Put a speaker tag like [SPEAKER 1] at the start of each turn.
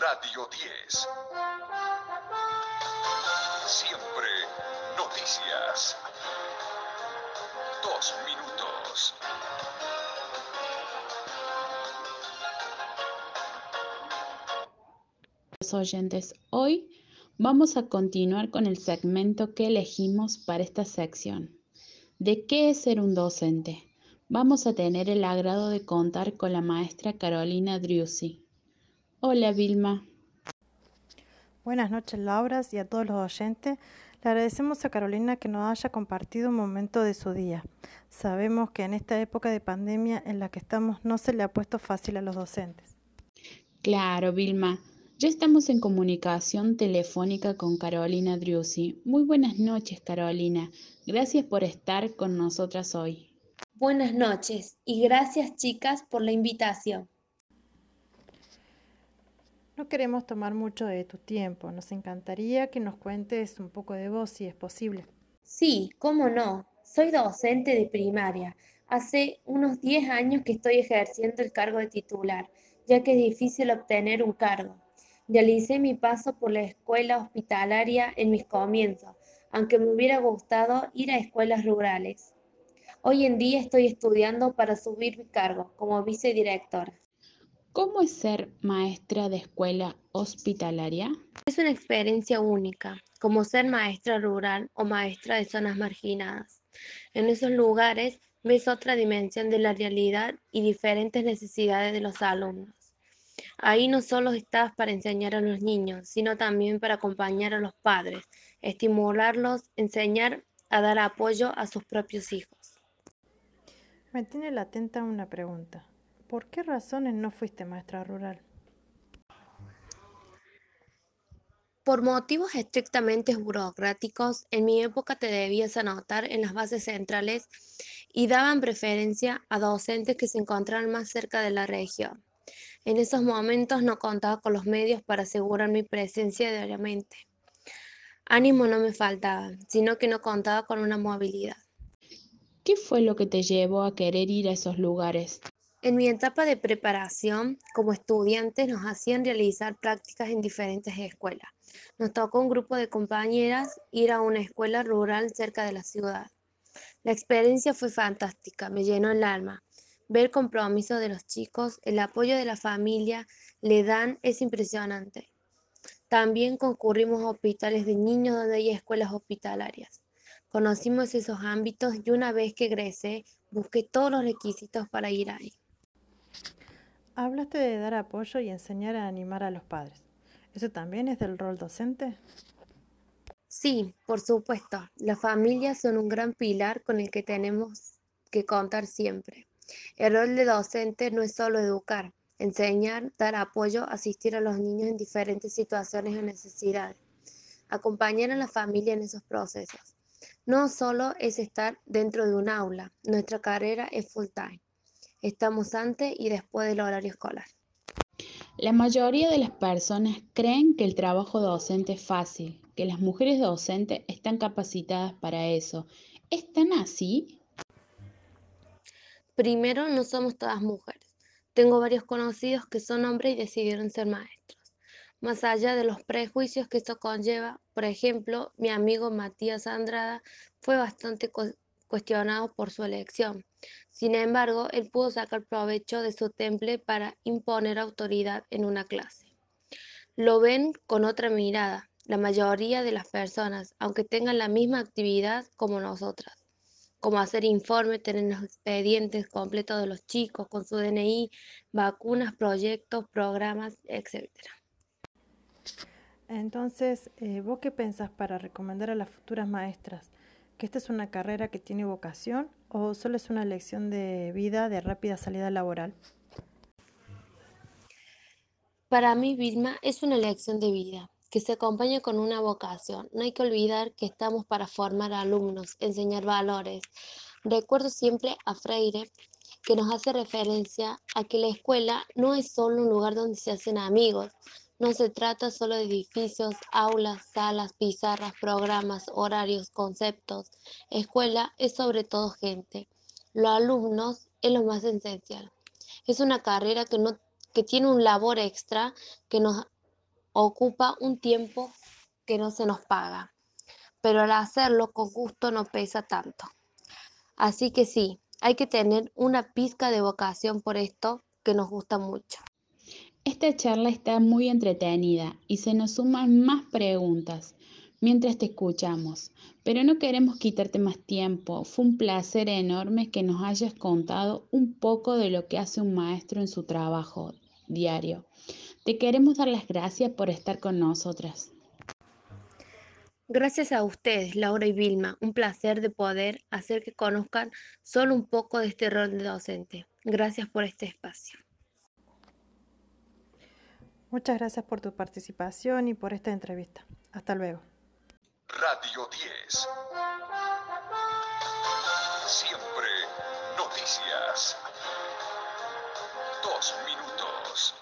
[SPEAKER 1] Radio 10. Siempre noticias. Dos minutos.
[SPEAKER 2] oyentes, hoy vamos a continuar con el segmento que elegimos para esta sección. ¿De qué es ser un docente? Vamos a tener el agrado de contar con la maestra Carolina Driussi. Hola Vilma.
[SPEAKER 3] Buenas noches Laura y a todos los oyentes. Le agradecemos a Carolina que nos haya compartido un momento de su día. Sabemos que en esta época de pandemia en la que estamos no se le ha puesto fácil a los docentes.
[SPEAKER 2] Claro, Vilma. Ya estamos en comunicación telefónica con Carolina Driussi. Muy buenas noches, Carolina. Gracias por estar con nosotras hoy.
[SPEAKER 4] Buenas noches y gracias, chicas, por la invitación.
[SPEAKER 3] No queremos tomar mucho de tu tiempo. Nos encantaría que nos cuentes un poco de vos, si es posible.
[SPEAKER 4] Sí, cómo no. Soy docente de primaria. Hace unos 10 años que estoy ejerciendo el cargo de titular, ya que es difícil obtener un cargo. Realicé mi paso por la escuela hospitalaria en mis comienzos, aunque me hubiera gustado ir a escuelas rurales. Hoy en día estoy estudiando para subir mi cargo como vicedirectora.
[SPEAKER 2] ¿Cómo es ser maestra de escuela hospitalaria?
[SPEAKER 4] Es una experiencia única, como ser maestra rural o maestra de zonas marginadas. En esos lugares ves otra dimensión de la realidad y diferentes necesidades de los alumnos. Ahí no solo estás para enseñar a los niños, sino también para acompañar a los padres, estimularlos, enseñar a dar apoyo a sus propios hijos.
[SPEAKER 3] Me tiene latenta una pregunta. ¿Por qué razones no fuiste maestra rural?
[SPEAKER 4] Por motivos estrictamente burocráticos, en mi época te debías anotar en las bases centrales y daban preferencia a docentes que se encontraran más cerca de la región. En esos momentos no contaba con los medios para asegurar mi presencia diariamente. Ánimo no me faltaba, sino que no contaba con una movilidad.
[SPEAKER 2] ¿Qué fue lo que te llevó a querer ir a esos lugares?
[SPEAKER 4] En mi etapa de preparación, como estudiantes nos hacían realizar prácticas en diferentes escuelas. Nos tocó un grupo de compañeras ir a una escuela rural cerca de la ciudad. La experiencia fue fantástica, me llenó el alma. Ver el compromiso de los chicos, el apoyo de la familia le dan es impresionante. También concurrimos a hospitales de niños donde hay escuelas hospitalarias. Conocimos esos ámbitos y una vez que egresé, busqué todos los requisitos para ir ahí.
[SPEAKER 3] Hablaste de dar apoyo y enseñar a animar a los padres. ¿Eso también es del rol docente?
[SPEAKER 4] Sí, por supuesto. Las familias son un gran pilar con el que tenemos que contar siempre. El rol de docente no es solo educar, enseñar, dar apoyo, asistir a los niños en diferentes situaciones o necesidades, acompañar a la familia en esos procesos. No solo es estar dentro de un aula, nuestra carrera es full time. Estamos antes y después del horario escolar.
[SPEAKER 2] La mayoría de las personas creen que el trabajo docente es fácil, que las mujeres docentes están capacitadas para eso. ¿Es tan así?
[SPEAKER 4] Primero, no somos todas mujeres. Tengo varios conocidos que son hombres y decidieron ser maestros. Más allá de los prejuicios que esto conlleva, por ejemplo, mi amigo Matías Andrada fue bastante cuestionado por su elección. Sin embargo, él pudo sacar provecho de su temple para imponer autoridad en una clase. Lo ven con otra mirada, la mayoría de las personas, aunque tengan la misma actividad como nosotras como hacer informes, tener los expedientes completos de los chicos con su DNI, vacunas, proyectos, programas, etc.
[SPEAKER 3] Entonces, eh, ¿vos qué pensás para recomendar a las futuras maestras? ¿Que esta es una carrera que tiene vocación o solo es una lección de vida de rápida salida laboral?
[SPEAKER 4] Para mí, Vilma, es una lección de vida que se acompaña con una vocación. No hay que olvidar que estamos para formar alumnos, enseñar valores. Recuerdo siempre a Freire que nos hace referencia a que la escuela no es solo un lugar donde se hacen amigos, no se trata solo de edificios, aulas, salas, pizarras, programas, horarios, conceptos. Escuela es sobre todo gente. Los alumnos es lo más esencial. Es una carrera que, no, que tiene un labor extra que nos ocupa un tiempo que no se nos paga, pero al hacerlo con gusto no pesa tanto. Así que sí, hay que tener una pizca de vocación por esto que nos gusta mucho.
[SPEAKER 2] Esta charla está muy entretenida y se nos suman más preguntas mientras te escuchamos, pero no queremos quitarte más tiempo. Fue un placer enorme que nos hayas contado un poco de lo que hace un maestro en su trabajo diario. Te queremos dar las gracias por estar con nosotras.
[SPEAKER 4] Gracias a ustedes, Laura y Vilma. Un placer de poder hacer que conozcan solo un poco de este rol de docente. Gracias por este espacio.
[SPEAKER 3] Muchas gracias por tu participación y por esta entrevista. Hasta luego.
[SPEAKER 1] Radio 10. Siempre noticias. Dos minutos.